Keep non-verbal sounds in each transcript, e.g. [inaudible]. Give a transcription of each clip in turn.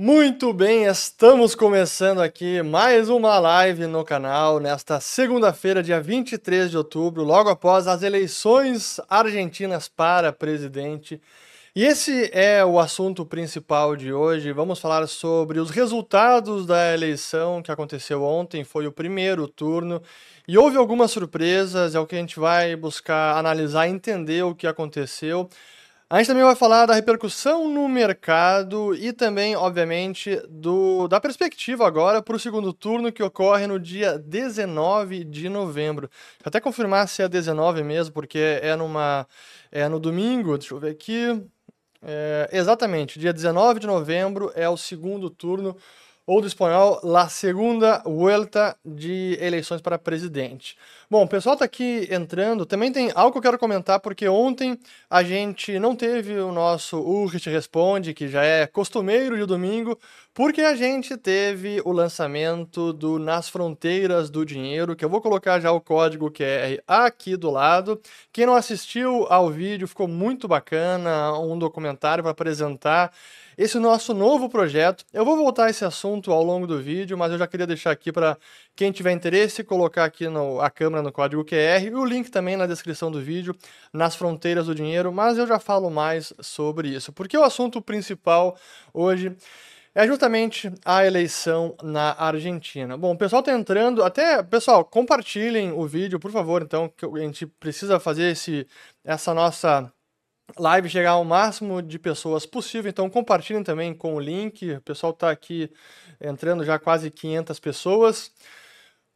Muito bem, estamos começando aqui mais uma live no canal nesta segunda-feira, dia 23 de outubro, logo após as eleições argentinas para presidente. E esse é o assunto principal de hoje. Vamos falar sobre os resultados da eleição que aconteceu ontem, foi o primeiro turno, e houve algumas surpresas, é o que a gente vai buscar analisar entender o que aconteceu. A gente também vai falar da repercussão no mercado e também, obviamente, do, da perspectiva agora para o segundo turno que ocorre no dia 19 de novembro. Até confirmar se é 19 mesmo, porque é, numa, é no domingo, deixa eu ver aqui. É, exatamente, dia 19 de novembro é o segundo turno ou do espanhol La Segunda Vuelta de eleições para presidente. Bom, o pessoal está aqui entrando. Também tem algo que eu quero comentar, porque ontem a gente não teve o nosso Urrit Responde, que já é costumeiro de domingo, porque a gente teve o lançamento do Nas Fronteiras do Dinheiro, que eu vou colocar já o código QR aqui do lado. Quem não assistiu ao vídeo, ficou muito bacana, um documentário para apresentar esse nosso novo projeto. Eu vou voltar a esse assunto ao longo do vídeo, mas eu já queria deixar aqui para quem tiver interesse colocar aqui no, a câmera no código QR e o link também na descrição do vídeo, nas fronteiras do dinheiro, mas eu já falo mais sobre isso, porque o assunto principal hoje é justamente a eleição na Argentina. Bom, o pessoal está entrando, até, pessoal, compartilhem o vídeo, por favor, então, que a gente precisa fazer esse, essa nossa live chegar ao máximo de pessoas possível, então compartilhem também com o link. O pessoal está aqui entrando já quase 500 pessoas.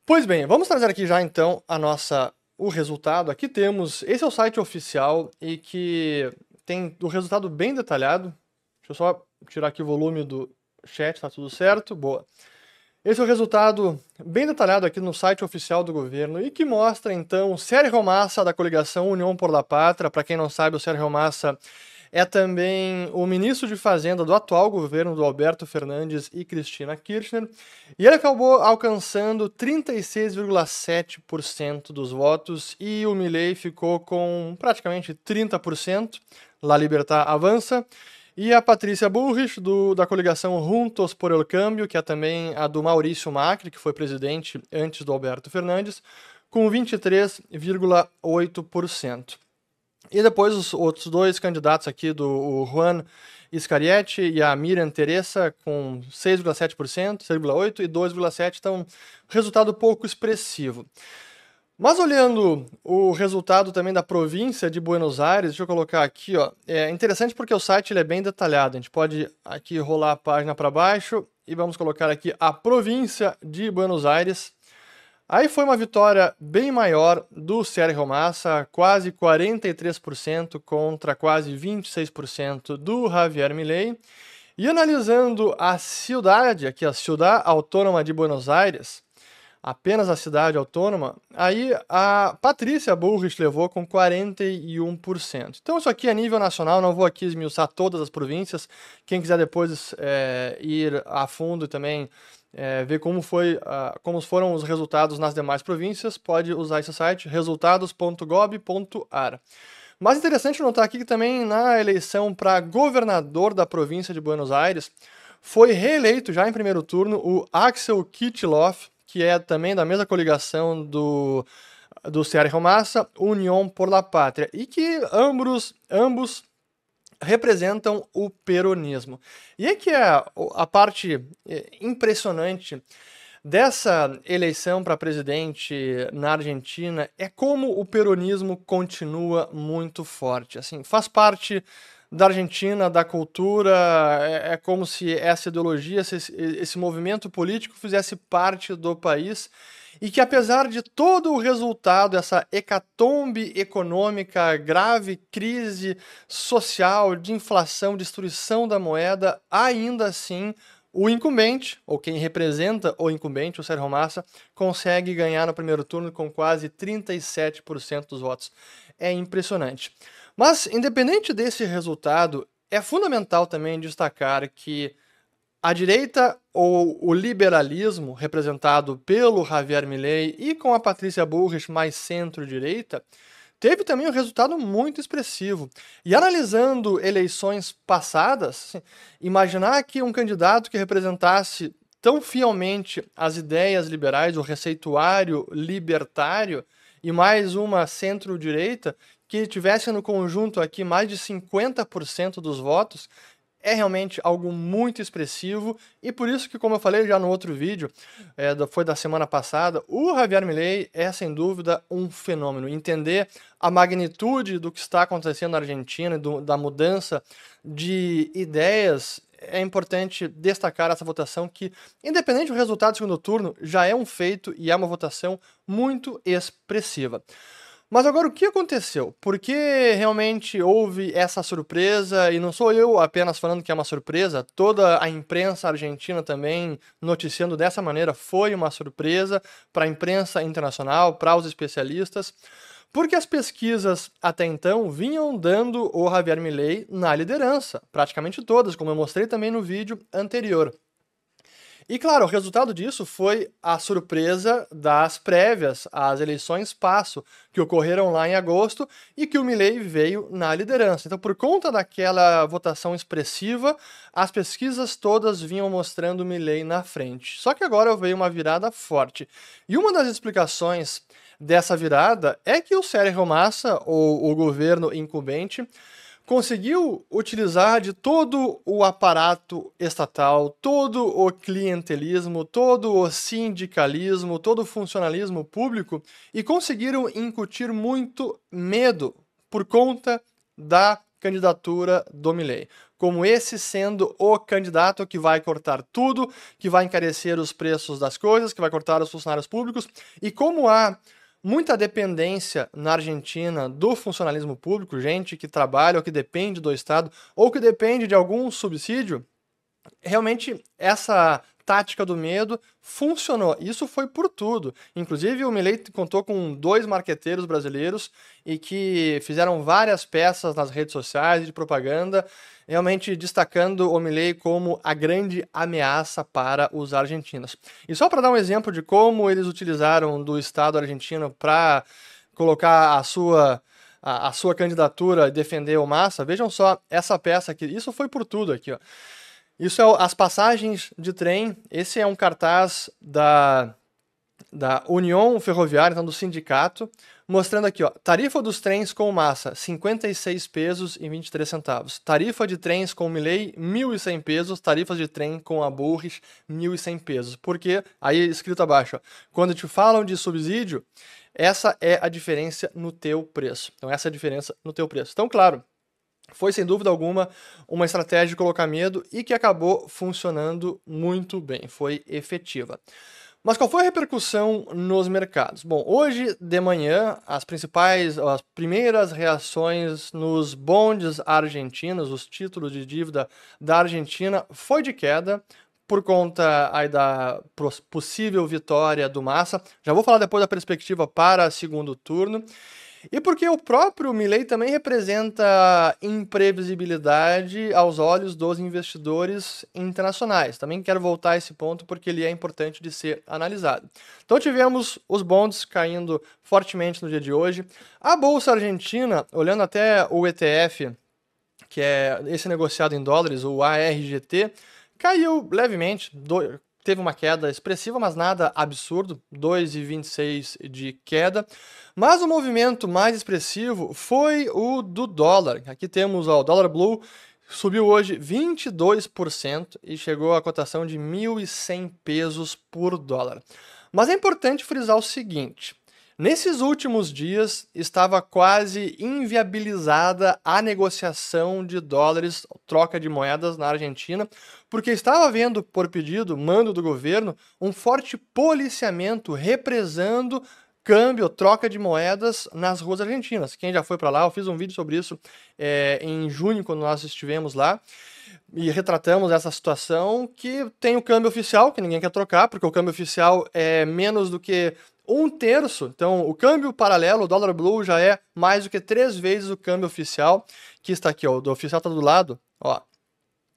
Pois bem, vamos trazer aqui já então a nossa o resultado. Aqui temos, esse é o site oficial e que tem o resultado bem detalhado. Deixa eu só tirar aqui o volume do chat, tá tudo certo. Boa. Esse é o resultado bem detalhado aqui no site oficial do governo e que mostra então Sérgio Massa da coligação União por la Pátria. Para quem não sabe, o Sérgio Massa é também o ministro de Fazenda do atual governo do Alberto Fernandes e Cristina Kirchner, e ele acabou alcançando 36,7% dos votos e o Milley ficou com praticamente 30%. La Libertad avança. E a Patrícia Bullrich, do, da coligação Juntos por el Cambio, que é também a do Maurício Macri, que foi presidente antes do Alberto Fernandes, com 23,8%. E depois os outros dois candidatos aqui, do Juan Iscarietti e a Miriam Teresa, com 6,7%, 6,8% e 2,7%, então resultado pouco expressivo. Mas olhando o resultado também da província de Buenos Aires, deixa eu colocar aqui, ó, é interessante porque o site ele é bem detalhado. A gente pode aqui rolar a página para baixo e vamos colocar aqui a província de Buenos Aires. Aí foi uma vitória bem maior do Sérgio Massa, quase 43% contra quase 26% do Javier Milei. E analisando a cidade, aqui a Ciudad Autônoma de Buenos Aires, apenas a cidade autônoma, aí a Patrícia Bullrich levou com 41%. Então isso aqui é nível nacional, não vou aqui esmiuçar todas as províncias. Quem quiser depois é, ir a fundo e também é, ver como, foi, uh, como foram os resultados nas demais províncias, pode usar esse site, resultados.gob.ar. Mas interessante notar aqui que também na eleição para governador da província de Buenos Aires, foi reeleito já em primeiro turno o Axel Kittloff, que é também da mesma coligação do, do Sérgio Massa, União por la Pátria, e que ambos, ambos representam o peronismo. E é que é a parte é, impressionante dessa eleição para presidente na Argentina é como o peronismo continua muito forte. Assim, faz parte da Argentina, da cultura, é, é como se essa ideologia, esse, esse movimento político fizesse parte do país e que apesar de todo o resultado, essa hecatombe econômica, grave crise social, de inflação, destruição da moeda, ainda assim o incumbente, ou quem representa o incumbente, o Sérgio Massa, consegue ganhar no primeiro turno com quase 37% dos votos. É impressionante. Mas, independente desse resultado, é fundamental também destacar que a direita ou o liberalismo, representado pelo Javier Milei e com a Patrícia Bullrich mais centro-direita, teve também um resultado muito expressivo. E analisando eleições passadas, imaginar que um candidato que representasse tão fielmente as ideias liberais, o receituário libertário, e mais uma centro-direita, que tivesse no conjunto aqui mais de 50% dos votos, é realmente algo muito expressivo e por isso que, como eu falei já no outro vídeo, é, foi da semana passada, o Javier Milei é sem dúvida um fenômeno. Entender a magnitude do que está acontecendo na Argentina, do, da mudança de ideias, é importante destacar essa votação que, independente do resultado do segundo turno, já é um feito e é uma votação muito expressiva. Mas agora o que aconteceu? Por que realmente houve essa surpresa? E não sou eu apenas falando que é uma surpresa, toda a imprensa argentina também noticiando dessa maneira foi uma surpresa para a imprensa internacional, para os especialistas, porque as pesquisas até então vinham dando o Javier Milei na liderança, praticamente todas, como eu mostrei também no vídeo anterior. E claro, o resultado disso foi a surpresa das prévias às eleições passo, que ocorreram lá em agosto e que o Milley veio na liderança. Então, por conta daquela votação expressiva, as pesquisas todas vinham mostrando o Milley na frente. Só que agora veio uma virada forte. E uma das explicações dessa virada é que o Sérgio Massa, ou o governo incumbente, conseguiu utilizar de todo o aparato estatal, todo o clientelismo, todo o sindicalismo, todo o funcionalismo público e conseguiram incutir muito medo por conta da candidatura do Milley. Como esse sendo o candidato que vai cortar tudo, que vai encarecer os preços das coisas, que vai cortar os funcionários públicos, e como há muita dependência na Argentina do funcionalismo público, gente que trabalha ou que depende do Estado ou que depende de algum subsídio, realmente essa tática do medo funcionou. Isso foi por tudo. Inclusive, o Milei contou com dois marqueteiros brasileiros e que fizeram várias peças nas redes sociais de propaganda, realmente destacando o Milei como a grande ameaça para os argentinos. E só para dar um exemplo de como eles utilizaram do Estado argentino para colocar a sua a, a sua candidatura e defender o Massa, vejam só essa peça aqui. Isso foi por tudo aqui, ó. Isso é as passagens de trem. Esse é um cartaz da, da União Ferroviária, então do sindicato, mostrando aqui, ó, tarifa dos trens com massa, 56 pesos e 23 centavos. Tarifa de trens com Milley, 1.100 pesos. Tarifas de trem com a Burris, 1.100 pesos. Porque, aí escrito abaixo, ó, quando te falam de subsídio, essa é a diferença no teu preço. Então, essa é a diferença no teu preço. Então, claro, foi sem dúvida alguma uma estratégia de colocar medo e que acabou funcionando muito bem, foi efetiva. Mas qual foi a repercussão nos mercados? Bom, hoje de manhã, as principais, as primeiras reações nos bondes argentinos, os títulos de dívida da Argentina, foi de queda por conta aí da possível vitória do Massa. Já vou falar depois da perspectiva para segundo turno. E porque o próprio Milley também representa imprevisibilidade aos olhos dos investidores internacionais. Também quero voltar a esse ponto porque ele é importante de ser analisado. Então tivemos os bonds caindo fortemente no dia de hoje. A bolsa argentina, olhando até o ETF, que é esse negociado em dólares, o ARGT, caiu levemente, teve uma queda expressiva, mas nada absurdo, 2,26 de queda. Mas o movimento mais expressivo foi o do dólar. Aqui temos ó, o dólar blue subiu hoje 22% e chegou à cotação de 1.100 pesos por dólar. Mas é importante frisar o seguinte: Nesses últimos dias, estava quase inviabilizada a negociação de dólares, troca de moedas na Argentina, porque estava havendo, por pedido, mando do governo, um forte policiamento represando câmbio, troca de moedas nas ruas argentinas. Quem já foi para lá, eu fiz um vídeo sobre isso é, em junho, quando nós estivemos lá e retratamos essa situação que tem o câmbio oficial, que ninguém quer trocar, porque o câmbio oficial é menos do que um terço. Então, o câmbio paralelo, o dólar blue, já é mais do que três vezes o câmbio oficial, que está aqui, ó, o oficial está do lado, ó.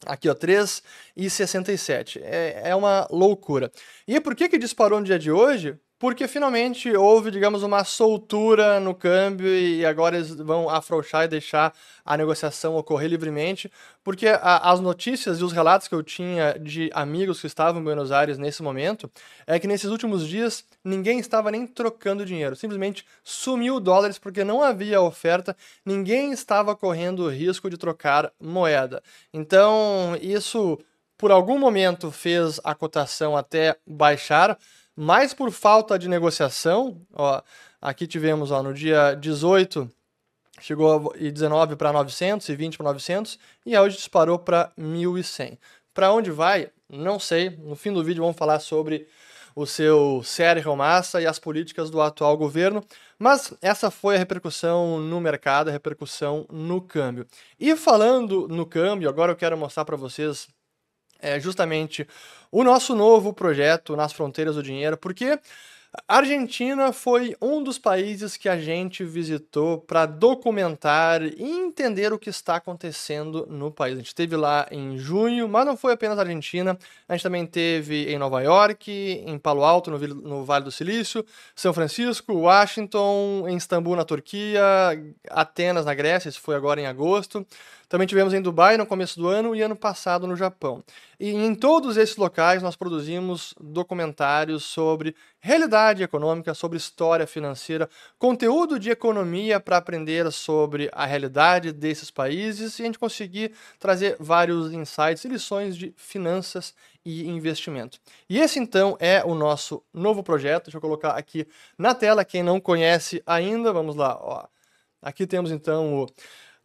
Aqui, ó, 3,67. É, é uma loucura. E por que que disparou no dia de hoje? Porque finalmente houve, digamos, uma soltura no câmbio e agora eles vão afrouxar e deixar a negociação ocorrer livremente, porque a, as notícias e os relatos que eu tinha de amigos que estavam em Buenos Aires nesse momento é que nesses últimos dias ninguém estava nem trocando dinheiro, simplesmente sumiu dólares porque não havia oferta, ninguém estava correndo o risco de trocar moeda. Então, isso por algum momento fez a cotação até baixar, mais por falta de negociação. Ó, aqui tivemos ó, no dia 18 chegou e 19 para 900 e 20 para 900 e hoje disparou para 1100. Para onde vai? Não sei. No fim do vídeo vamos falar sobre o seu Sérgio Massa e as políticas do atual governo, mas essa foi a repercussão no mercado, a repercussão no câmbio. E falando no câmbio, agora eu quero mostrar para vocês é, justamente o nosso novo projeto Nas Fronteiras do Dinheiro, porque a Argentina foi um dos países que a gente visitou para documentar e entender o que está acontecendo no país. A gente esteve lá em junho, mas não foi apenas Argentina, a gente também teve em Nova York, em Palo Alto, no, no Vale do Silício, São Francisco, Washington, em Istambul, na Turquia, Atenas, na Grécia, isso foi agora em agosto. Também tivemos em Dubai no começo do ano e ano passado no Japão. E em todos esses locais nós produzimos documentários sobre realidade econômica, sobre história financeira, conteúdo de economia para aprender sobre a realidade desses países e a gente conseguir trazer vários insights e lições de finanças e investimento. E esse então é o nosso novo projeto. Deixa eu colocar aqui na tela quem não conhece ainda. Vamos lá, ó. Aqui temos então o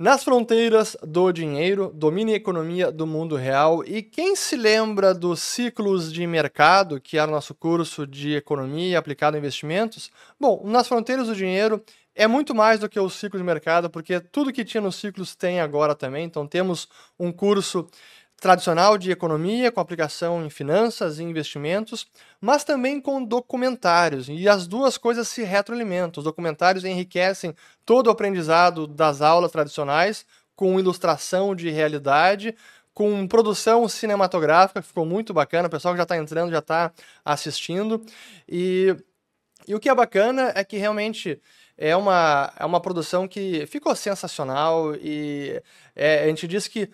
nas fronteiras do dinheiro, domine a economia do mundo real. E quem se lembra dos ciclos de mercado, que era o nosso curso de economia aplicado a investimentos? Bom, nas fronteiras do dinheiro é muito mais do que o ciclo de mercado, porque tudo que tinha nos ciclos tem agora também. Então temos um curso tradicional de economia, com aplicação em finanças e investimentos, mas também com documentários. E as duas coisas se retroalimentam. Os documentários enriquecem todo o aprendizado das aulas tradicionais, com ilustração de realidade, com produção cinematográfica, que ficou muito bacana. O pessoal que já está entrando já está assistindo. E, e o que é bacana é que realmente é uma, é uma produção que ficou sensacional e é, a gente diz que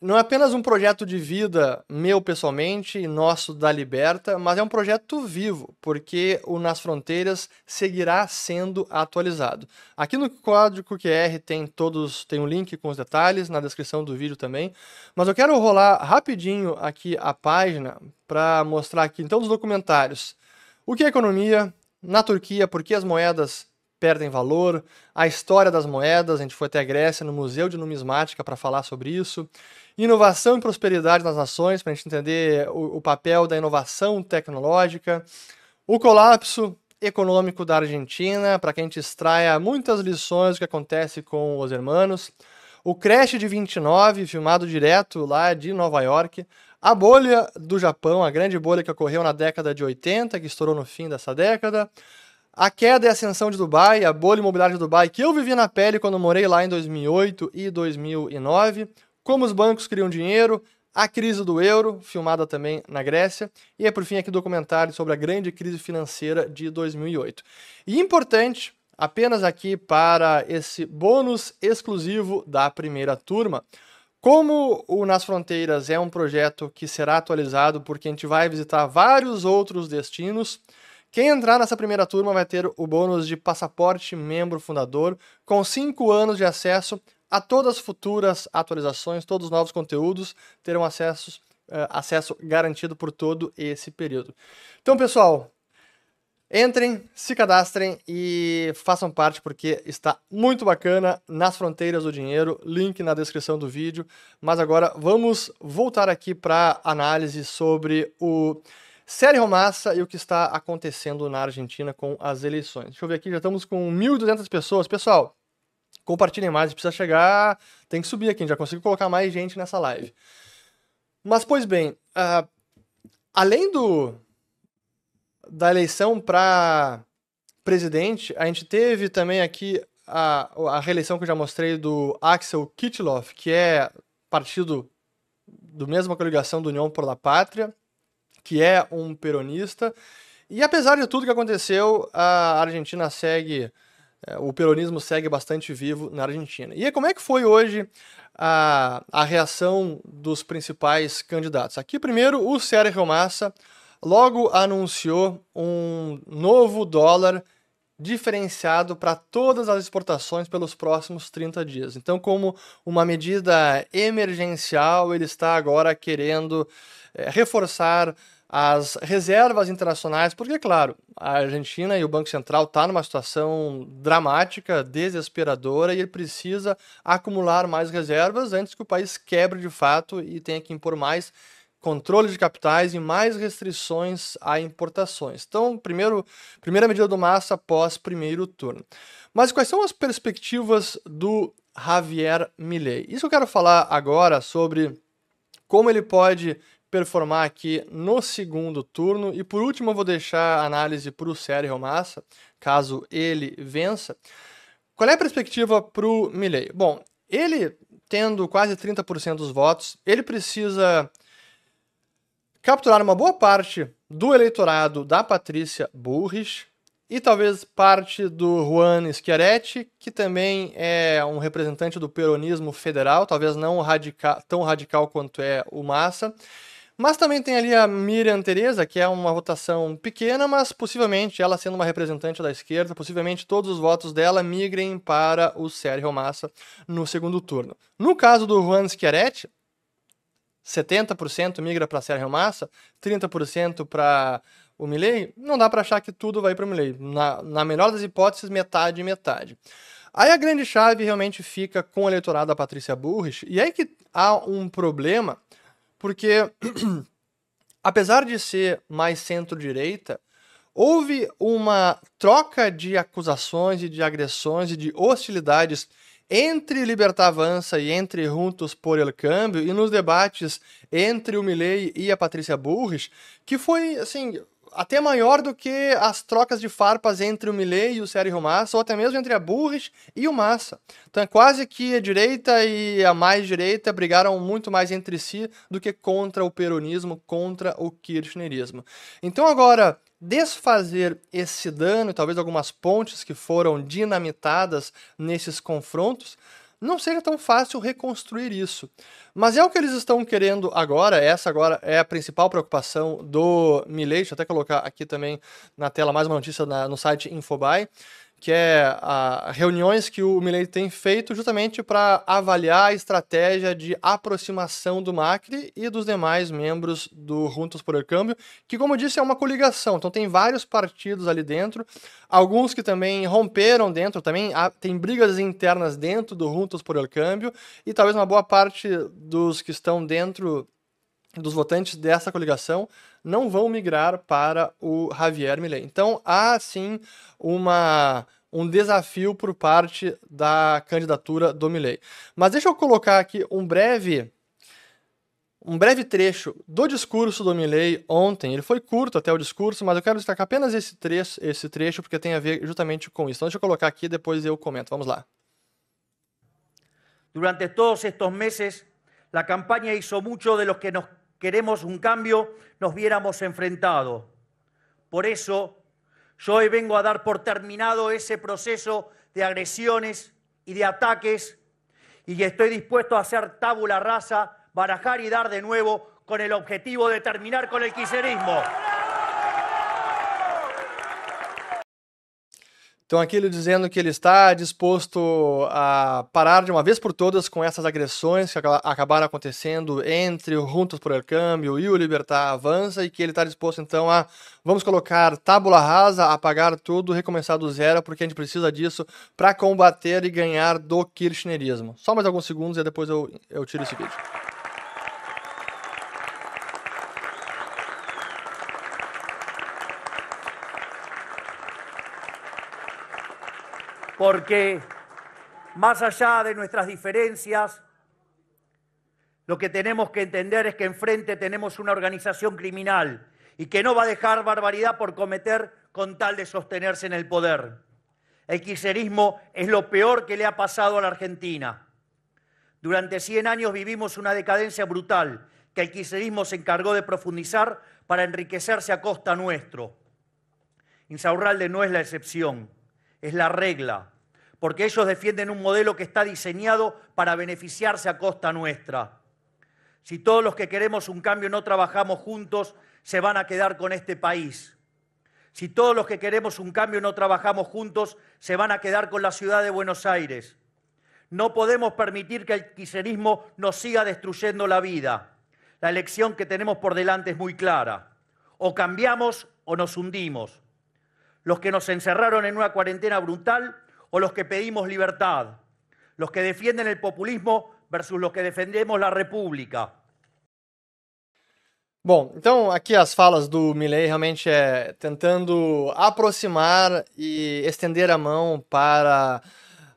não é apenas um projeto de vida meu pessoalmente e nosso da Liberta, mas é um projeto vivo, porque o Nas Fronteiras seguirá sendo atualizado. Aqui no código QR tem todos, tem um link com os detalhes na descrição do vídeo também, mas eu quero rolar rapidinho aqui a página para mostrar aqui então os documentários. O que é economia na Turquia, por que as moedas perdem valor, a história das moedas, a gente foi até a Grécia no Museu de Numismática para falar sobre isso inovação e prosperidade nas nações, para a gente entender o, o papel da inovação tecnológica, o colapso econômico da Argentina, para que a gente extraia muitas lições do que acontece com os hermanos, o Crash de 29, filmado direto lá de Nova York, a bolha do Japão, a grande bolha que ocorreu na década de 80, que estourou no fim dessa década, a queda e ascensão de Dubai, a bolha imobiliária de Dubai, que eu vivi na pele quando morei lá em 2008 e 2009, como os bancos criam dinheiro, a crise do euro, filmada também na Grécia, e é por fim aqui documentário sobre a grande crise financeira de 2008. E importante, apenas aqui para esse bônus exclusivo da primeira turma, como o Nas Fronteiras é um projeto que será atualizado porque a gente vai visitar vários outros destinos, quem entrar nessa primeira turma vai ter o bônus de passaporte membro fundador, com 5 anos de acesso a todas as futuras atualizações, todos os novos conteúdos terão acesso, uh, acesso garantido por todo esse período. Então, pessoal, entrem, se cadastrem e façam parte porque está muito bacana nas fronteiras do dinheiro. Link na descrição do vídeo. Mas agora vamos voltar aqui para análise sobre o Sérgio Massa e o que está acontecendo na Argentina com as eleições. Deixa eu ver aqui, já estamos com 1.200 pessoas. Pessoal, compartilhem mais, precisa chegar, tem que subir aqui, a gente já conseguiu colocar mais gente nessa live. Mas, pois bem, uh, além do da eleição para presidente, a gente teve também aqui a, a reeleição que eu já mostrei do Axel Kitilov, que é partido do mesma coligação do União por la Pátria, que é um peronista, E apesar de tudo que aconteceu, a Argentina segue, o peronismo segue bastante vivo na Argentina. E como é que foi hoje a, a reação dos principais candidatos? Aqui, primeiro, o Sérgio Massa logo anunciou um novo dólar diferenciado para todas as exportações pelos próximos 30 dias. Então, como uma medida emergencial, ele está agora querendo é, reforçar as reservas internacionais, porque, claro, a Argentina e o Banco Central estão tá numa situação dramática, desesperadora, e ele precisa acumular mais reservas antes que o país quebre de fato e tenha que impor mais controle de capitais e mais restrições a importações. Então, primeiro, primeira medida do Massa após primeiro turno. Mas quais são as perspectivas do Javier Milei? Isso eu quero falar agora sobre como ele pode performar aqui no segundo turno. E por último, eu vou deixar a análise para o Sérgio Massa, caso ele vença. Qual é a perspectiva para o Milley? Bom, ele tendo quase 30% dos votos, ele precisa capturar uma boa parte do eleitorado da Patrícia Burris e talvez parte do Juan Schiaretti, que também é um representante do peronismo federal, talvez não radical, tão radical quanto é o Massa. Mas também tem ali a Miriam Teresa, que é uma votação pequena, mas possivelmente ela sendo uma representante da esquerda, possivelmente todos os votos dela migrem para o Sérgio Massa no segundo turno. No caso do Juan Schiaretti, 70% migra para Sérgio Massa, 30% para o Milley, não dá para achar que tudo vai para o Milley. Na, na melhor das hipóteses, metade e metade. Aí a grande chave realmente fica com o eleitorado da Patrícia Burrich, e aí que há um problema, porque [clears throat] apesar de ser mais centro-direita, houve uma troca de acusações e de agressões e de hostilidades entre Libertar Avança e entre Juntos por El Câmbio e nos debates entre o Milley e a Patrícia Burris, que foi, assim, até maior do que as trocas de farpas entre o Milley e o Sérgio Massa, ou até mesmo entre a Burris e o Massa. Então é quase que a direita e a mais direita brigaram muito mais entre si do que contra o peronismo, contra o kirchnerismo. Então agora, desfazer esse dano talvez algumas pontes que foram dinamitadas nesses confrontos, não seja tão fácil reconstruir isso. Mas é o que eles estão querendo agora, essa agora é a principal preocupação do Milley, deixa eu até colocar aqui também na tela mais uma notícia na, no site Infobuy, que é a, reuniões que o Milley tem feito justamente para avaliar a estratégia de aproximação do Macri e dos demais membros do Juntos por El Câmbio, que, como disse, é uma coligação. Então tem vários partidos ali dentro, alguns que também romperam dentro, também há, tem brigas internas dentro do Juntos por El Câmbio, e talvez uma boa parte dos que estão dentro dos votantes dessa coligação não vão migrar para o Javier Milei. Então há sim uma um desafio por parte da candidatura do Milley. Mas deixa eu colocar aqui um breve um breve trecho do discurso do Milley ontem. Ele foi curto até o discurso, mas eu quero destacar apenas esse trecho, esse trecho porque tem a ver justamente com isso. Então deixa eu colocar aqui depois eu comento. Vamos lá. Durante todos estos meses, a campanha hizo mucho de los que nos queremos un cambio nos viéramos enfrentados. Por eso Yo hoy vengo a dar por terminado ese proceso de agresiones y de ataques y estoy dispuesto a hacer tabula rasa, barajar y dar de nuevo con el objetivo de terminar con el quiserismo. Então, aqui ele dizendo que ele está disposto a parar de uma vez por todas com essas agressões que acabaram acontecendo entre o Juntos por El Câmbio e o Libertar Avança e que ele está disposto, então, a, vamos colocar tábula rasa, apagar tudo, recomeçar do zero, porque a gente precisa disso para combater e ganhar do kirchnerismo. Só mais alguns segundos e depois eu, eu tiro esse vídeo. Porque más allá de nuestras diferencias, lo que tenemos que entender es que enfrente tenemos una organización criminal y que no va a dejar barbaridad por cometer con tal de sostenerse en el poder. El quiserismo es lo peor que le ha pasado a la Argentina. Durante 100 años vivimos una decadencia brutal que el quiserismo se encargó de profundizar para enriquecerse a costa nuestro. Insaurralde no es la excepción, es la regla, porque ellos defienden un modelo que está diseñado para beneficiarse a costa nuestra. Si todos los que queremos un cambio no trabajamos juntos, se van a quedar con este país. Si todos los que queremos un cambio no trabajamos juntos, se van a quedar con la ciudad de Buenos Aires. No podemos permitir que el kirchnerismo nos siga destruyendo la vida. La elección que tenemos por delante es muy clara. O cambiamos o nos hundimos. Los que nos encerraron en una cuarentena brutal o los que pedimos libertad. Los que defienden el populismo versus los que defendemos la república. Bom, então aqui as falas do Milley realmente é tentando aproximar e estender a mão para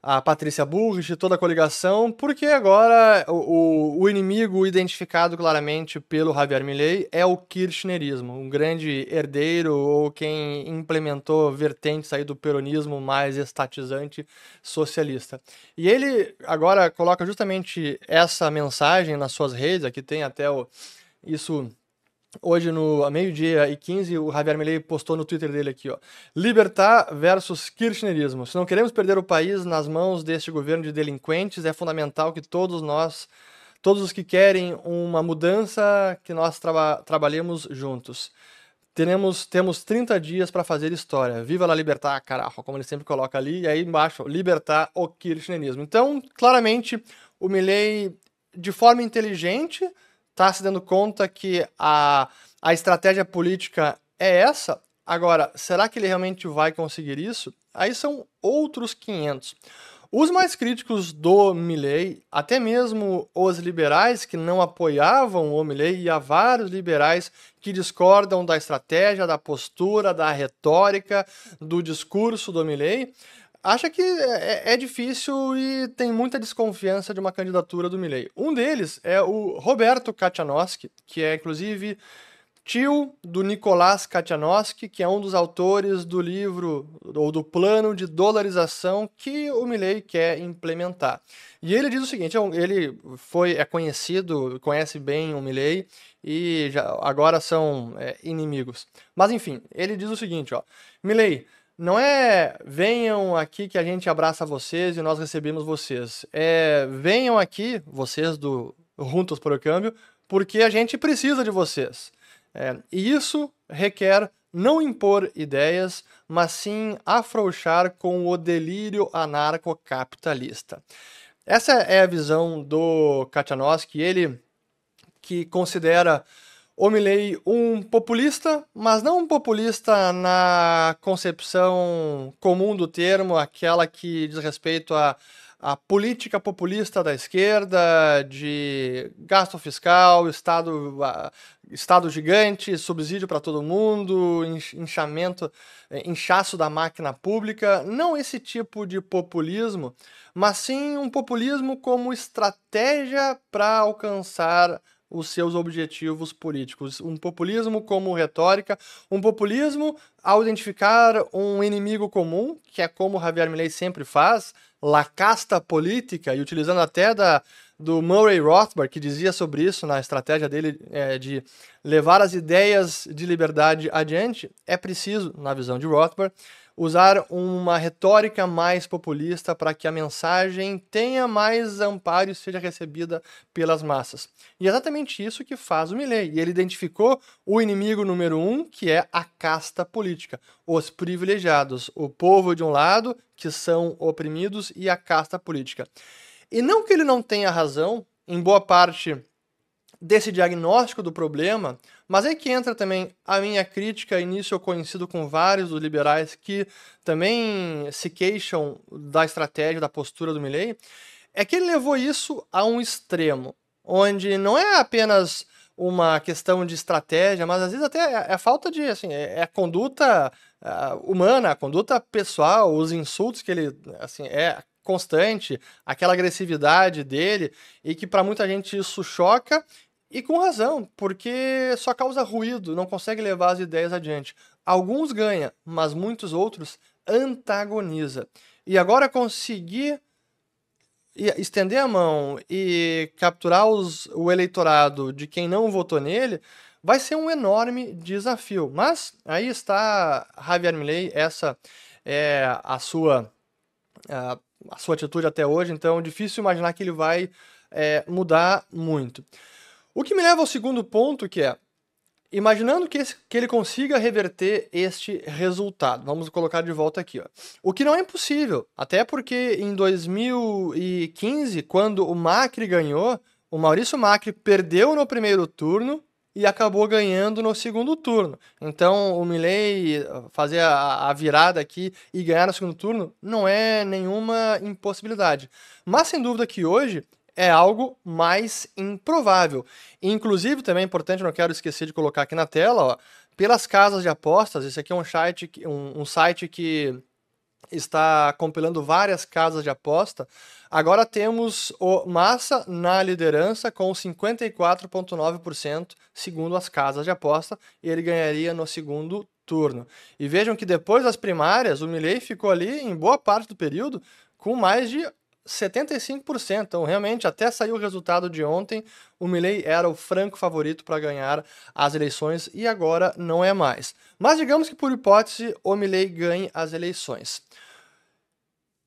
a Patrícia Burrich, toda a coligação, porque agora o, o, inimigo identificado claramente pelo Javier Milei é o kirchnerismo, um grande herdeiro ou quem implementou vertentes aí do peronismo mais estatizante socialista. E ele agora coloca justamente essa mensagem nas suas redes, aqui tem até o, isso Hoje, no meio-dia e 15, o Javier Milei postou no Twitter dele aqui, ó. Libertar versus Kirchnerismo. Se não queremos perder o país nas mãos deste governo de delinquentes, é fundamental que todos nós, todos os que querem uma mudança, que nós traba trabalhemos juntos. Teremos, temos 30 dias para fazer história. Viva la libertad, carajo, como ele sempre coloca ali. E aí embaixo, libertar o kirchnerismo. Então, claramente, o Milley, de forma inteligente, está se dando conta que a, a estratégia política é essa. Agora, será que ele realmente vai conseguir isso? Aí são outros 500. Os mais críticos do Milley, até mesmo os liberais que não apoiavam o Milley, e há vários liberais que discordam da estratégia, da postura, da retórica, do discurso do Milley, acha que é, é, é, difícil e tem muita desconfiança de uma candidatura do Milley. Um deles é o Roberto Kachanowski, que é inclusive tio do Nicolás Kachanowski, que é um dos autores do livro ou do plano de dolarização que o Milley quer implementar. E ele diz o seguinte, é ele foi é conhecido, conhece bem o Milley e já, agora são é, inimigos. Mas enfim, ele diz o seguinte, ó, Milley, não é venham aqui que a gente abraça vocês e nós recebemos vocês. É venham aqui, vocês do Juntos por o Câmbio, porque a gente precisa de vocês. É, e isso requer não impor ideias, mas sim afrouxar com o delírio anarcocapitalista. Essa é a visão do Kachanowski, ele que considera o Milley um populista, mas não um populista na concepção comum do termo, aquela que diz respeito à, à política populista da esquerda, de gasto fiscal, estado, estado gigante, subsídio para todo mundo, inchamento, é, inchaço da máquina pública. Não esse tipo de populismo, mas sim um populismo como estratégia para alcançar os seus objetivos políticos. Um populismo como retórica, um populismo ao identificar um inimigo comum, que é como Javier Milei sempre faz, la casta política, e utilizando até da, do Murray Rothbard, que dizia sobre isso na estratégia dele é, de levar as ideias de liberdade adiante, é preciso, na visão de Rothbard, usar uma retórica mais populista para que a mensagem tenha mais amparo e seja recebida pelas massas. E é exatamente isso que faz o Milley. E ele identificou o inimigo número um, que é a casta política, os privilegiados, o povo de um lado, que são oprimidos, e a casta política. E não que ele não tenha razão, em boa parte desse diagnóstico do problema, mas é que entra também a minha crítica, início eu conhecido com vários dos liberais que também se queixam da estratégia, da postura do Milley, é que ele levou isso a um extremo, onde não é apenas uma questão de estratégia, mas às vezes até é, é falta de, assim, é, é a conduta uh, humana, a conduta pessoal, os insultos que ele, assim, é constante, aquela agressividade dele, e que para muita gente isso choca e com razão, porque só causa ruído, não consegue levar as ideias adiante. Alguns ganha, mas muitos outros antagoniza. E agora conseguir estender a mão e capturar os, o eleitorado de quem não votou nele vai ser um enorme desafio. Mas aí está Javier Milei, essa é a sua, a, a sua atitude até hoje, então difícil imaginar que ele vai é, mudar muito. O que me leva ao segundo ponto, que é, imaginando que, esse, que ele consiga reverter este resultado, vamos colocar de volta aqui, ó. o que não é impossível, até porque em 2015, quando o Macri ganhou, o Maurício Macri perdeu no primeiro turno e acabou ganhando no segundo turno. Então, o Milley fazer a, a, virada aqui e ganhar no segundo turno não é nenhuma impossibilidade. Mas, sem dúvida que hoje é algo mais improvável. Inclusive, também é importante, não quero esquecer de colocar aqui na tela, ó, pelas casas de apostas, esse aqui é um site, um, um site que está compilando várias casas de aposta. Agora temos o Massa na liderança com 54,9%, segundo as casas de aposta, e ele ganharia no segundo turno. E vejam que depois das primárias, o Milley ficou ali em boa parte do período com mais de 75%. Então, realmente, até saiu o resultado de ontem, o Milley era o franco favorito para ganhar as eleições e agora não é mais. Mas digamos que, por hipótese, o Milley ganhe as eleições.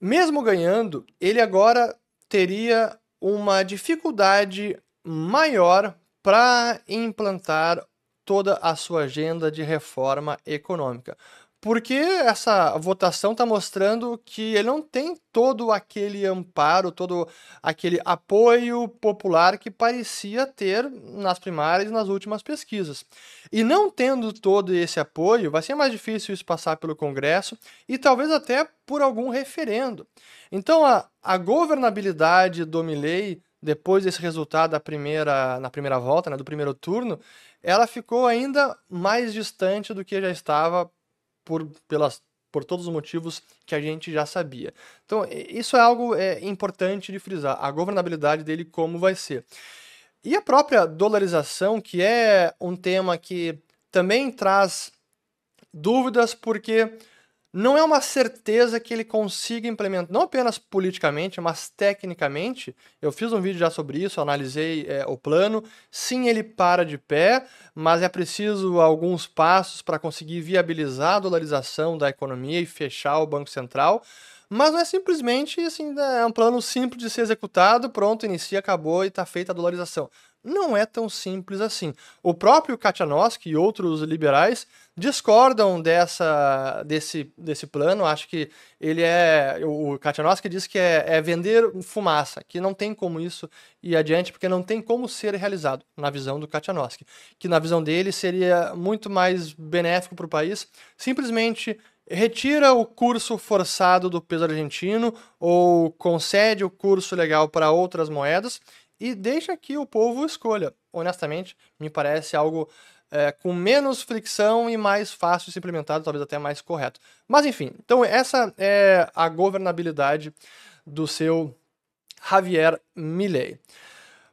Mesmo ganhando, ele agora teria uma dificuldade maior para implantar toda a sua agenda de reforma econômica porque essa votação está mostrando que ele não tem todo aquele amparo, todo aquele apoio popular que parecia ter nas primárias e nas últimas pesquisas. E não tendo todo esse apoio, vai ser mais difícil isso passar pelo Congresso e talvez até por algum referendo. Então a, a governabilidade do Milley, depois desse resultado da primeira, na primeira volta, né, do primeiro turno, ela ficou ainda mais distante do que já estava por, pelas, por todos os motivos que a gente já sabia. Então, isso é algo é, importante de frisar, a governabilidade dele como vai ser. E a própria dolarização, que é um tema que também traz dúvidas, porque não é uma certeza que ele consiga implementar, não apenas politicamente, mas tecnicamente. Eu fiz um vídeo já sobre isso, analisei é, o plano. Sim, ele para de pé, mas é preciso alguns passos para conseguir viabilizar a dolarização da economia e fechar o Banco Central. Mas não é simplesmente assim, é um plano simples de ser executado, pronto, inicia, acabou e está feita a dolarização não é tão simples assim. O próprio Kachanowski e outros liberais discordam dessa, desse, desse plano. Acho que ele é. O Kachanowski diz que é, é vender fumaça, que não tem como isso ir adiante, porque não tem como ser realizado, na visão do Kachanowski. Que na visão dele seria muito mais benéfico para o país simplesmente retira o curso forçado do peso argentino ou concede o curso legal para outras moedas e deixa que o povo escolha. Honestamente, me parece algo é, com menos fricção e mais fácil de ser implementado, talvez até mais correto. Mas enfim, então essa é a governabilidade do seu Javier Milei.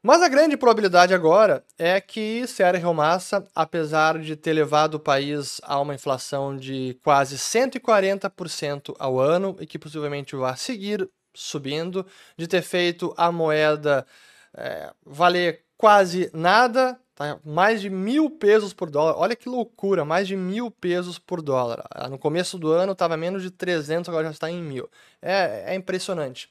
Mas a grande probabilidade agora é que Sérgio Massa, apesar de ter levado o país a uma inflação de quase 140% ao ano e que possivelmente vai seguir subindo, de ter feito a moeda é, valer quase nada, tá? mais de mil pesos por dólar. Olha que loucura, mais de mil pesos por dólar. Ah, no começo do ano estava menos de 300, agora já está em mil. É, é impressionante.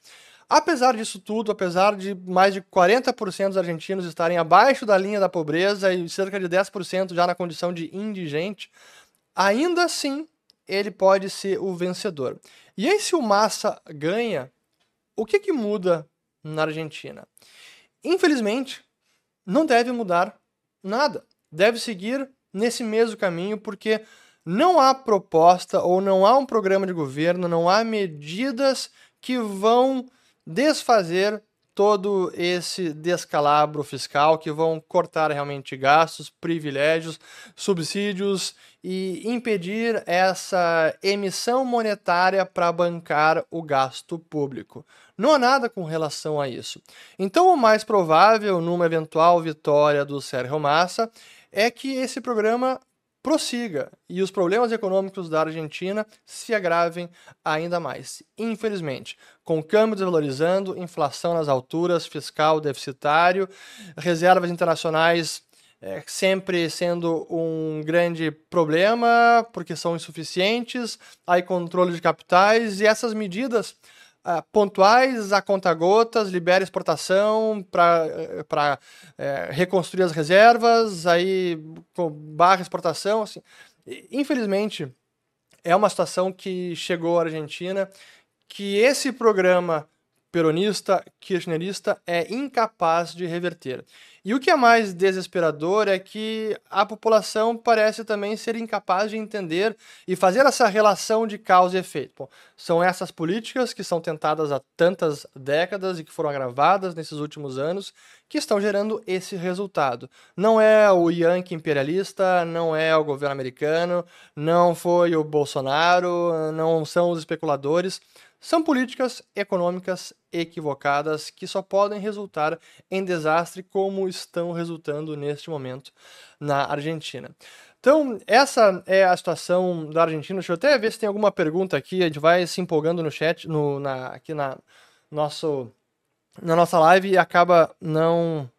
Apesar disso tudo, apesar de mais de 40% dos argentinos estarem abaixo da linha da pobreza e cerca de 10% já na condição de indigente, ainda assim ele pode ser o vencedor. E aí, se o Massa ganha, o que, que muda na Argentina? Infelizmente, não deve mudar nada. Deve seguir nesse mesmo caminho, porque não há proposta ou não há um programa de governo, não há medidas que vão desfazer todo esse descalabro fiscal, que vão cortar realmente gastos, privilégios, subsídios e impedir essa emissão monetária para bancar o gasto público. Não há nada com relação a isso. Então, o mais provável, numa eventual vitória do Sérgio Massa, é que esse programa prossiga e os problemas econômicos da Argentina se agravem ainda mais. Infelizmente, com o câmbio desvalorizando, inflação nas alturas, fiscal deficitário, reservas internacionais é, sempre sendo um grande problema, porque são insuficientes, aí controle de capitais, e essas medidas uh, pontuais, a conta-gotas, libera exportação para é, reconstruir as reservas, aí barra exportação. Assim. Infelizmente, é uma situação que chegou à Argentina, que esse programa peronista, kirchnerista é incapaz de reverter. E o que é mais desesperador é que a população parece também ser incapaz de entender e fazer essa relação de causa e efeito. Bom, são essas políticas que são tentadas há tantas décadas e que foram agravadas nesses últimos anos que estão gerando esse resultado. Não é o Yankee imperialista, não é o governo americano, não foi o Bolsonaro, não são os especuladores são políticas econômicas equivocadas que só podem resultar em desastre, como estão resultando neste momento na Argentina. Então, essa é a situação da Argentina. Deixa eu até ver se tem alguma pergunta aqui. A gente vai se empolgando no chat, no, na, aqui na, nosso, na nossa live e acaba não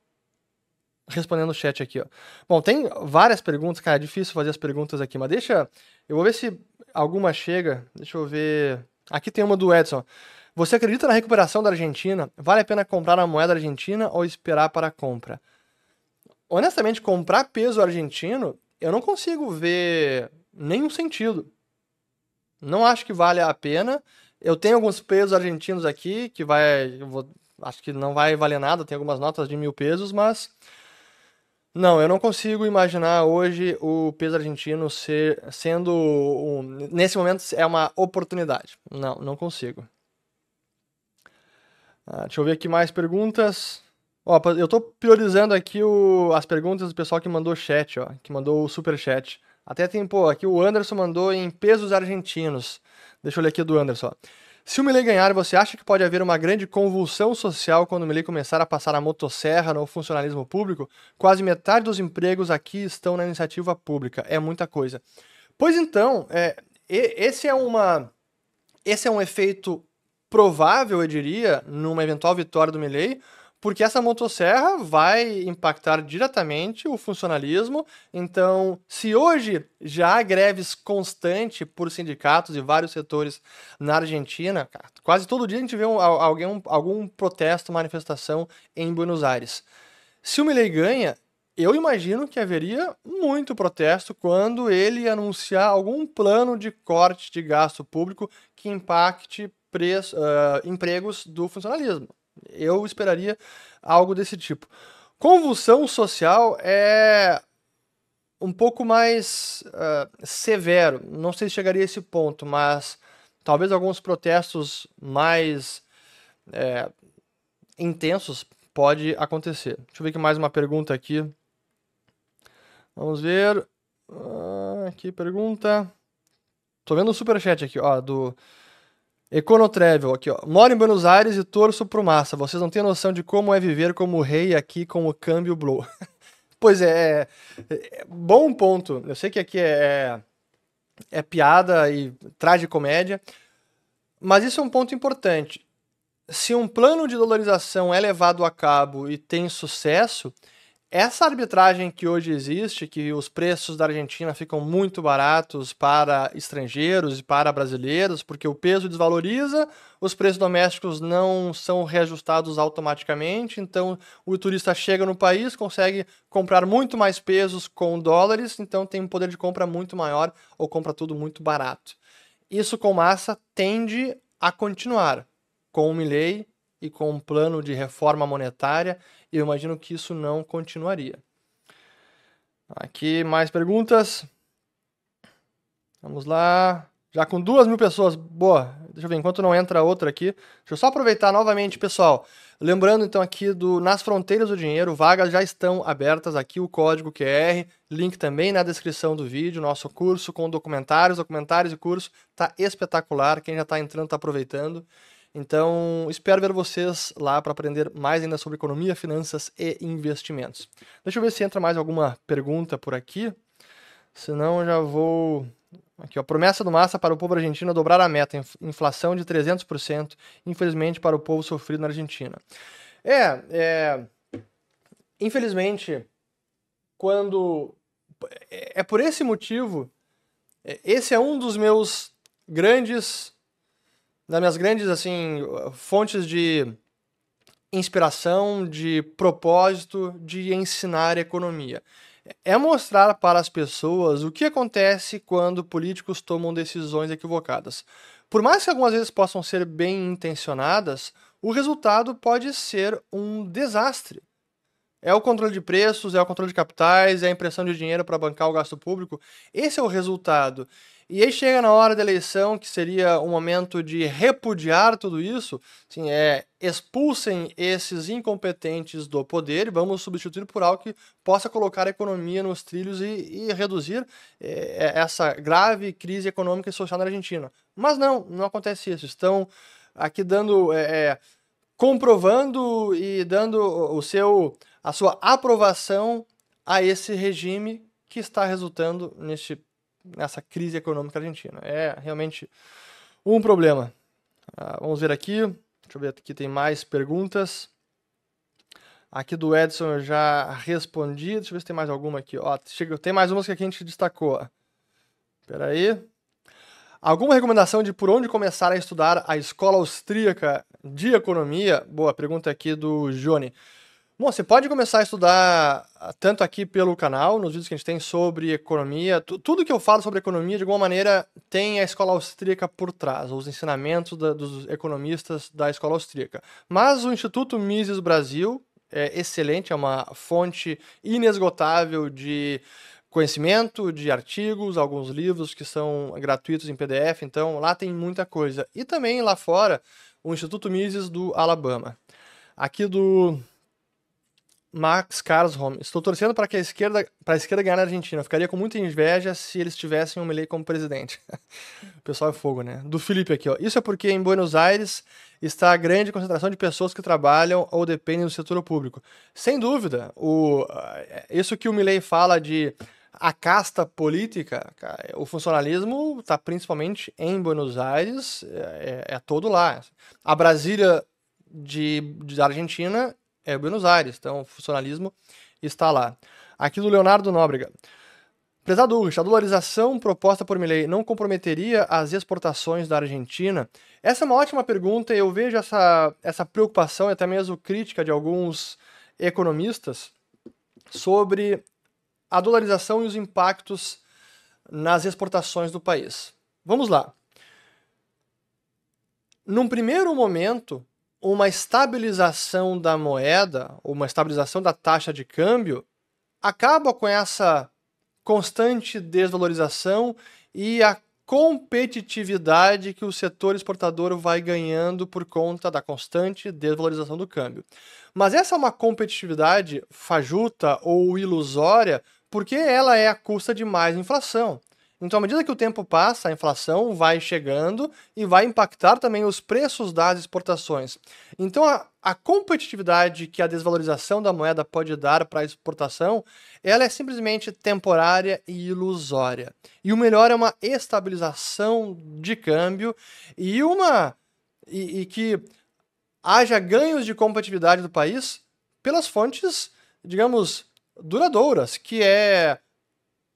respondendo o chat aqui. Ó. Bom, tem várias perguntas, cara. É difícil fazer as perguntas aqui, mas deixa. Eu vou ver se alguma chega. Deixa eu ver. Aqui tem uma do Edson. Você acredita na recuperação da Argentina? Vale a pena comprar a moeda argentina ou esperar para a compra? Honestamente, comprar peso argentino, eu não consigo ver nenhum sentido. Não acho que vale a pena. Eu tenho alguns pesos argentinos aqui que vai. Vou, acho que não vai valer nada, tem algumas notas de mil pesos, mas não, eu não consigo imaginar hoje o peso argentino ser, sendo. Um, nesse momento é uma oportunidade. Não, não consigo. Ah, deixa eu ver aqui mais perguntas. Ó, eu estou priorizando aqui o, as perguntas do pessoal que mandou chat, ó, que mandou o super chat. Até tem, pô, aqui o Anderson mandou em pesos argentinos. Deixa eu ler aqui do Anderson. Se o Milley ganhar, você acha que pode haver uma grande convulsão social quando o Milley começar a passar a motosserra no funcionalismo público? Quase metade dos empregos aqui estão na iniciativa pública. É muita coisa. Pois então, é, esse é uma esse é um efeito provável, eu diria, numa eventual vitória do Milley, porque essa motosserra vai impactar diretamente o funcionalismo. Então, se hoje já há greves constantes por sindicatos e vários setores na Argentina, quase todo dia a gente vê um, alguém, algum protesto, manifestação em Buenos Aires. Se o Milley ganha, eu imagino que haveria muito protesto quando ele anunciar algum plano de corte de gasto público que impacte preço, uh, empregos do funcionalismo. Eu esperaria algo desse tipo. Convulsão social é um pouco mais uh, severo. Não sei se chegaria a esse ponto, mas talvez alguns protestos mais é, intensos pode acontecer. Deixa eu ver aqui mais uma pergunta aqui. Vamos ver. Ah, aqui pergunta. Tô vendo o superchat aqui, ó, do Econotravel, aqui ó. Moro em Buenos Aires e torço pro Massa. Vocês não têm noção de como é viver como rei aqui com o câmbio Blow. [laughs] pois é, é, é, bom ponto. Eu sei que aqui é, é piada e comédia, mas isso é um ponto importante. Se um plano de dolarização é levado a cabo e tem sucesso, essa arbitragem que hoje existe, que os preços da Argentina ficam muito baratos para estrangeiros e para brasileiros, porque o peso desvaloriza, os preços domésticos não são reajustados automaticamente, então o turista chega no país, consegue comprar muito mais pesos com dólares, então tem um poder de compra muito maior ou compra tudo muito barato. Isso com massa tende a continuar com o Milley e com um plano de reforma monetária eu imagino que isso não continuaria. Aqui mais perguntas. Vamos lá. Já com duas mil pessoas. Boa. Deixa eu ver, enquanto não entra outra aqui. Deixa eu só aproveitar novamente, pessoal. Lembrando então aqui do Nas Fronteiras do Dinheiro, vagas já estão abertas aqui, o código QR, link também na descrição do vídeo, nosso curso com documentários, documentários e curso, tá espetacular, quem já está entrando está aproveitando. Então, espero ver vocês lá para aprender mais ainda sobre economia, finanças e investimentos. Deixa eu ver se entra mais alguma pergunta por aqui. Senão, já vou. Aqui, ó. Promessa do Massa para o povo argentino dobrar a meta. Inflação de 300%, infelizmente, para o povo sofrido na Argentina. É, é. Infelizmente, quando. É, é por esse motivo. É, esse é um dos meus grandes. Das minhas grandes, assim, fontes de inspiração, de propósito de ensinar economia. É mostrar para as pessoas o que acontece quando políticos tomam decisões equivocadas. Por mais que algumas vezes possam ser bem intencionadas, o resultado pode ser um desastre. É o controle de preços, é o controle de capitais, é a impressão de dinheiro para bancar o gasto público. Esse é o resultado. E aí chega na hora da eleição, que seria um momento de repudiar tudo isso, assim, é expulsem esses incompetentes do poder e vamos substituir por algo que possa colocar a economia nos trilhos e, e reduzir é, essa grave crise econômica e social na Argentina. Mas não, não acontece isso. Estão aqui dando, é, é, comprovando e dando o seu, a sua aprovação a esse regime que está resultando neste nessa crise econômica argentina. É realmente um problema. Ah, vamos ver aqui. Deixa eu ver aqui, tem mais perguntas. Aqui do Edson eu já respondi. Deixa eu ver se tem mais alguma aqui. Ó, chega, tem mais umas que a gente destacou. Espera aí. Alguma recomendação de por onde começar a estudar a escola austríaca de economia? Boa pergunta aqui do Johnny. Bom, você pode começar a estudar ah, tanto aqui pelo canal, nos vídeos que a gente tem sobre economia. Tudo que eu falo sobre economia, de alguma maneira, tem a escola austríaca por trás, os ensinamentos da, dos economistas da escola austríaca. Mas o Instituto Mises Brasil é excelente, é uma fonte inesgotável de conhecimento, de artigos, alguns livros que são gratuitos em PDF, então lá tem muita coisa. E também lá fora, o Instituto Mises do Alabama. Aqui do Max Carlsholm. Estou torcendo para que a esquerda, para a esquerda ganhar na Argentina. ficaria com muita inveja se eles tivessem um Milei como presidente. [laughs] o pessoal é fogo, né? Do Felipe aqui, ó. Isso é porque em Buenos Aires está a grande concentração de pessoas que trabalham ou dependem do setor público. Sem dúvida, o eh, isso que o Milei fala de a casta política, o funcionalismo está principalmente em Buenos Aires, é, é, é todo lá. A Brasília de, de Argentina é Buenos Aires, então o funcionalismo está lá. Aqui do Leonardo Nóbrega. Prezado a dolarização proposta por Milley não comprometeria as exportações da Argentina? Essa é uma ótima pergunta e eu vejo essa, essa preocupação e até mesmo crítica de alguns economistas sobre a dolarização e os impactos nas exportações do país. Vamos lá. Num primeiro momento, uma estabilização da moeda, uma estabilização da taxa de câmbio, acaba com essa constante desvalorização e a competitividade que o setor exportador vai ganhando por conta da constante desvalorização do câmbio. Mas essa é uma competitividade fajuta ou ilusória porque ela é a custa de mais inflação. Então, à medida que o tempo passa, a inflação vai chegando e vai impactar também os preços das exportações. Então, a, a competitividade que a desvalorização da moeda pode dar para a exportação, ela é simplesmente temporária e ilusória. E o melhor é uma estabilização de câmbio e uma e, e que haja ganhos de competitividade do país pelas fontes, digamos, duradouras, que é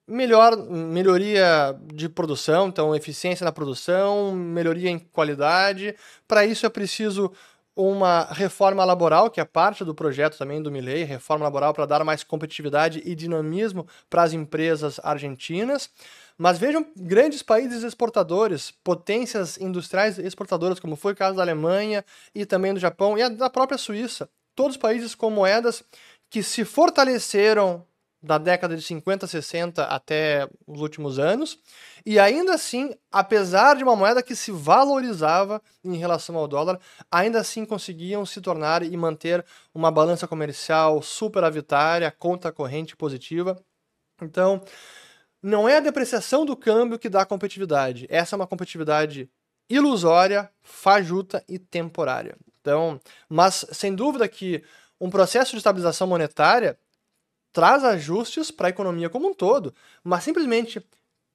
melhor, melhoria de produção, então eficiência na produção, melhoria em qualidade. Para isso é preciso uma reforma laboral, que é parte do projeto também do Milley, reforma laboral para dar mais competitividade e dinamismo para as empresas argentinas. Mas vejam grandes países exportadores, potências industriais exportadoras, como foi o caso da Alemanha e também do Japão e da própria Suíça. Todos países com moedas que se fortaleceram da década de 50, 60 até os últimos anos, e ainda assim, apesar de uma moeda que se valorizava em relação ao dólar, ainda assim conseguiam se tornar e manter uma balança comercial superavitária, conta corrente positiva. Então, não é a depreciação do câmbio que dá competitividade. Essa é uma competitividade ilusória, fajuta e temporária. Então, mas sem dúvida que um processo de estabilização monetária traz ajustes para a economia como um todo, mas simplesmente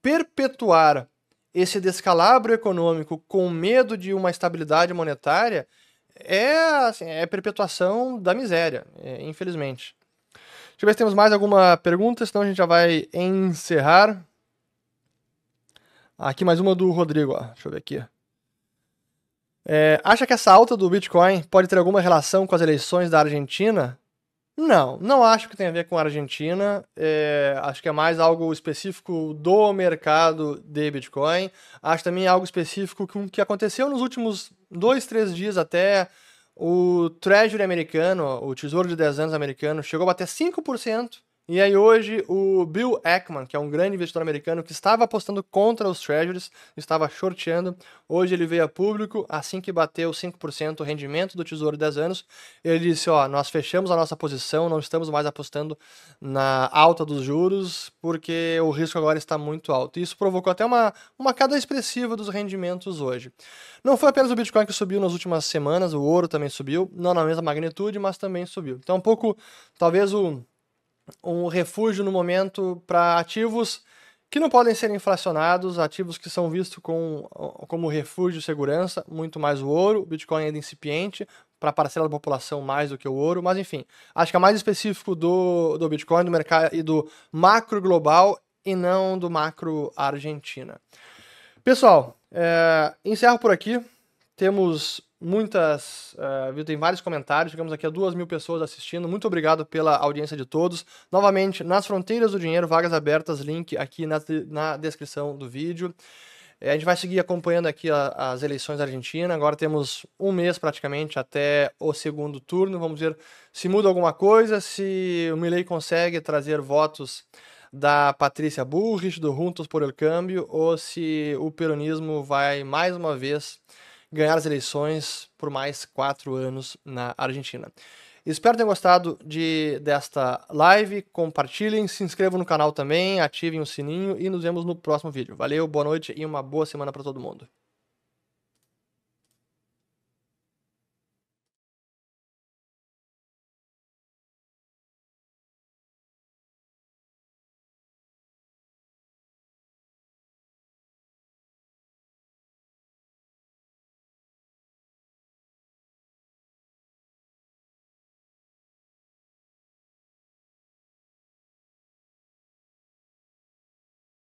perpetuar esse descalabro econômico com medo de uma estabilidade monetária é, assim, é perpetuação da miséria, é, infelizmente. Deixa eu ver se temos mais alguma pergunta, senão a gente já vai encerrar. Aqui mais uma do Rodrigo, ó. deixa eu ver aqui. É, acha que essa alta do Bitcoin pode ter alguma relação com as eleições da Argentina? Não, não acho que tenha a ver com a Argentina. É, acho que é mais algo específico do mercado de Bitcoin. Acho também algo específico com o que aconteceu nos últimos dois, três dias até. O Treasury americano, o Tesouro de 10 anos americano, chegou a bater 5%. E aí hoje o Bill Ackman, que é um grande investidor americano que estava apostando contra os treasuries, estava shorteando, hoje ele veio a público, assim que bateu 5% o rendimento do Tesouro 10 anos, ele disse, ó, nós fechamos a nossa posição, não estamos mais apostando na alta dos juros, porque o risco agora está muito alto. Isso provocou até uma, uma queda expressiva dos rendimentos hoje. Não foi apenas o Bitcoin que subiu nas últimas semanas, o ouro também subiu, não na mesma magnitude, mas também subiu. Então um pouco, talvez o um refúgio no momento para ativos que não podem ser inflacionados, ativos que são vistos com, como refúgio segurança, muito mais o ouro, o Bitcoin ainda incipiente, para parcela da população mais do que o ouro, mas enfim, acho que é mais específico do, do Bitcoin, do mercado e do macro global e não do macro Argentina. Pessoal, é, encerro por aqui. Temos muitas, uh, tem vários comentários, chegamos aqui a duas mil pessoas assistindo, muito obrigado pela audiência de todos. Novamente, Nas Fronteiras do Dinheiro, vagas abertas, link aqui na, na descrição do vídeo. É, a gente vai seguir acompanhando aqui a, as eleições da Argentina, agora temos um mês praticamente até o segundo turno, vamos ver se muda alguma coisa, se o Milley consegue trazer votos da Patrícia Bullrich, do Juntos por el Câmbio, ou se o peronismo vai mais uma vez ganhar as eleições por mais quatro anos na Argentina. Espero ter gostado de, desta live. Compartilhem, se inscrevam no canal também, ativem o sininho e nos vemos no próximo vídeo. Valeu, boa noite e uma boa semana para todo mundo.